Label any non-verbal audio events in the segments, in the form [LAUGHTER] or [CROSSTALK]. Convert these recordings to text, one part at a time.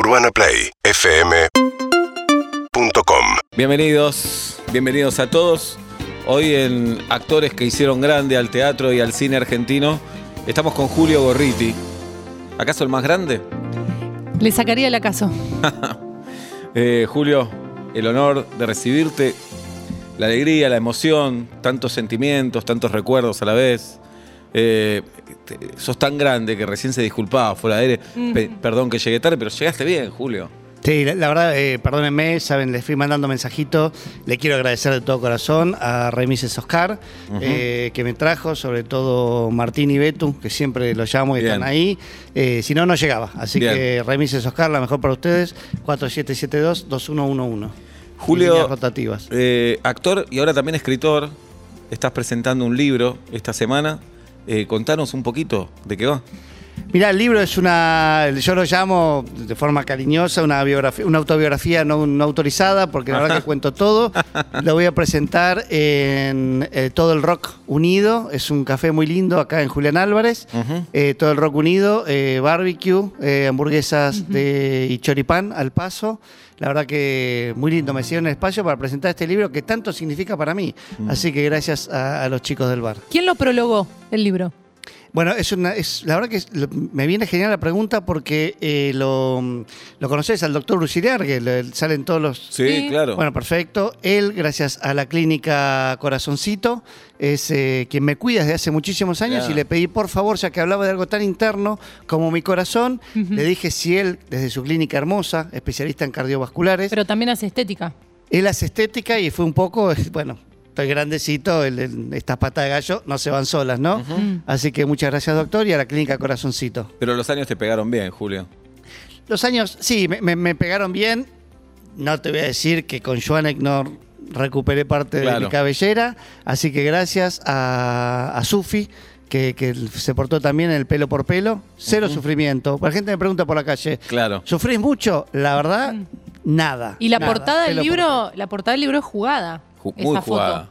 UrbanaPlayFM.com Bienvenidos, bienvenidos a todos. Hoy en Actores que hicieron grande al teatro y al cine argentino, estamos con Julio Gorriti. ¿Acaso el más grande? Le sacaría el acaso. [LAUGHS] Eh, Julio, el honor de recibirte, la alegría, la emoción, tantos sentimientos, tantos recuerdos a la vez. Eh, sos tan grande que recién se disculpaba fuera de aire. Pe- perdón que llegué tarde, pero llegaste bien, Julio. Sí, la, la verdad, eh, perdónenme, saben, les fui mandando mensajitos. Le quiero agradecer de todo corazón a Remises Oscar, eh, que me trajo, sobre todo Martín y Betu, que siempre los llamo y Bien. están ahí. Eh, si no, no llegaba. Así Bien. que Remises Oscar, la mejor para ustedes, 4772-2111. Julio, rotativas. eh, actor y ahora también escritor, estás presentando un libro esta semana. Eh, contanos un poquito de qué va. Mirá, el libro es una, yo lo llamo de forma cariñosa, una biografía, una autobiografía no, no autorizada, porque la verdad que [LAUGHS] cuento todo. Lo voy a presentar en eh, Todo el Rock Unido, es un café muy lindo acá en Julián Álvarez. Eh, todo el Rock Unido, eh, barbecue, eh, hamburguesas de, y choripán al paso. La verdad que muy lindo, me hicieron el espacio para presentar este libro que tanto significa para mí. Así que gracias a- a los chicos del bar. ¿Quién lo prologó, el libro? Bueno, es una, es, la verdad que es- lo- me viene genial la pregunta porque eh, lo, lo conoces al doctor Luciliar, que le- salen todos los... Sí, Sí. claro. Bueno, perfecto. Él, gracias a la clínica Corazoncito, es eh, quien me cuida desde hace muchísimos años y le pedí, por favor, ya que hablaba de algo tan interno como mi corazón, le dije si él, desde su clínica hermosa, especialista en cardiovasculares, Pero también hace estética. él hace estética y fue un poco, [LAUGHS] bueno, estoy grandecito, el- el- estas patas de gallo no se van solas, ¿no? Así que muchas gracias, doctor, y a la clínica Corazoncito. Pero los años te pegaron bien, Julio. Los años, sí, me, me- me pegaron bien. No te voy a decir que con Joanek no recuperé parte de mi cabellera. Así que gracias a, a Sufi, que, que se portó también en el pelo por pelo. Cero sufrimiento. La gente me pregunta por la calle, Claro. ¿sufrís mucho? La verdad, nada. Y la nada. portada del por libro, la portada del libro es jugada. Esa muy foto. jugada.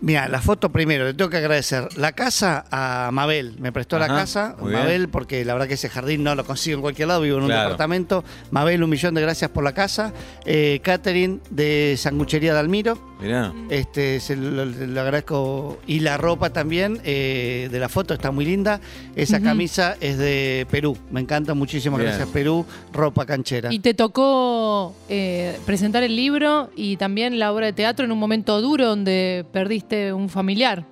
Mira, la foto primero, le tengo que agradecer. La casa a Mabel, me prestó la casa, bien. Mabel, porque la verdad que ese jardín no lo consigo en cualquier lado, vivo en un Claro. departamento. Mabel, un millón de gracias por la casa. Eh, Catherine de Sanguchería de Almiro, Mirá. este, se lo, lo agradezco. Y la ropa también eh, de la foto está muy linda. Esa camisa es de Perú, me encanta muchísimo, Bien. gracias Perú, ropa canchera. Y te tocó eh, presentar el libro y también la obra de teatro en un momento duro donde perdiste un familiar.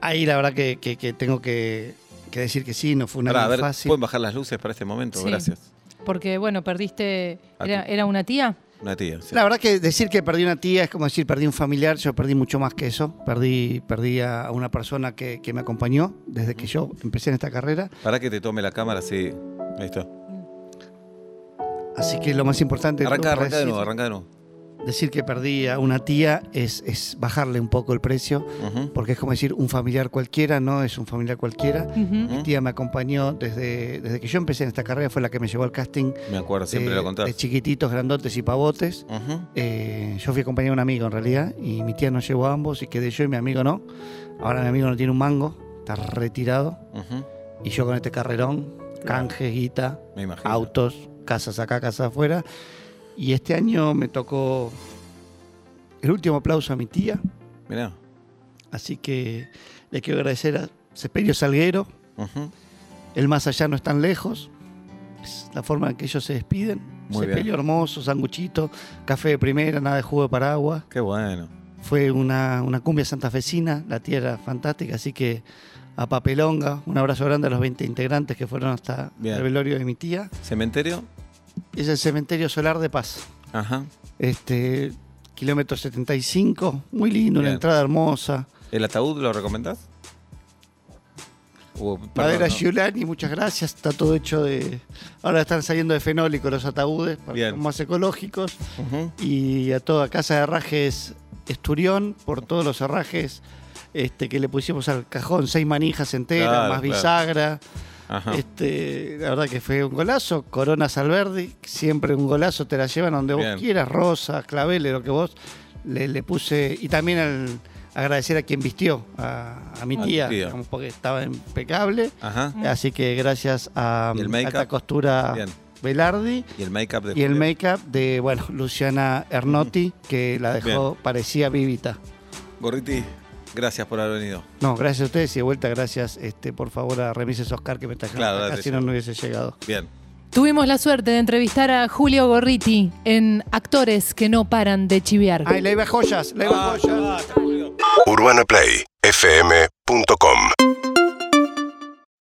Ahí la verdad que, que- que tengo que, que decir que sí, no fue una fácil. ¿pueden bajar las luces para este momento? Sí. Gracias. Porque, bueno, perdiste. A ¿Era, era una tía? Una tía. sí. La verdad que decir que perdí una tía es como decir perdí un familiar, yo perdí mucho más que eso. Perdí, perdí a una persona que, que me acompañó desde que yo empecé en esta carrera. Para que te tome la cámara, sí. Ahí está. Así que lo más importante Arranca, arranca de nuevo, arranca de nuevo. Decir que perdí a una tía es, es bajarle un poco el precio, porque es como decir un familiar cualquiera, no es un familiar cualquiera. Ujú. Mi tía me acompañó desde, desde que yo empecé en esta carrera, fue la que me llevó al casting Me acuerdo, siempre de, lo contás. de chiquititos, grandotes y pavotes. Eh, yo fui acompañado de un amigo en realidad y mi tía nos llevó a ambos y quedé yo y mi amigo no. Ahora mi amigo no tiene un mango, está retirado y yo con este carrerón, canje, guita, autos, casas acá, casas afuera. Y este año me tocó el último aplauso a mi tía, Mirá. así que le quiero agradecer a Sepelio Salguero, el más allá no es tan lejos, es la forma en que ellos se despiden. Muy bien. hermoso, sanguchito, café de primera, nada de jugo de paraguas. Qué bueno. Fue una, una cumbia santafesina, la tierra fantástica, así que a Papelonga, un abrazo grande a los 20 integrantes que fueron hasta Bien. el velorio de mi tía. ¿Cementerio? Es el cementerio solar de Paz. Ajá. Este, kilómetro 75, muy lindo, una Bien. entrada hermosa. ¿El ataúd lo recomendás? Uh, perdón, Madera ¿no? Giulani, muchas gracias. Está todo hecho de. Ahora están saliendo de fenólico los ataúdes, para más ecológicos. Y a toda casa de herrajes Esturión, por todos los herrajes este, que le pusimos al cajón, seis manijas enteras, Claro, más claro. Ajá. Este, la verdad que fue un golazo. Corona Salverdi, siempre un golazo, te la llevan donde Bien. vos quieras, rosa, claveles, lo que vos le, le puse. Y también al- agradecer a quien vistió, a, a mi A tía, porque estaba impecable. Ajá. Así que gracias a. Alta Costura Bien. Velardi. Y el make-up de Y el Julio. make-up de, bueno, Luciana Ernotti, que la dejó, parecía vivita. Gorriti, gracias por haber venido. No, gracias a ustedes y de vuelta gracias, este, por favor, a Remises Oscar que me trajeron Claro, acá, si no, no hubiese llegado. Bien. Tuvimos la suerte de entrevistar a Julio Gorriti en Actores que no paran de chiviar. Ay, la iba joyas, la iba Ah, joyas. basta, Julio. UrbanaPlayFM.com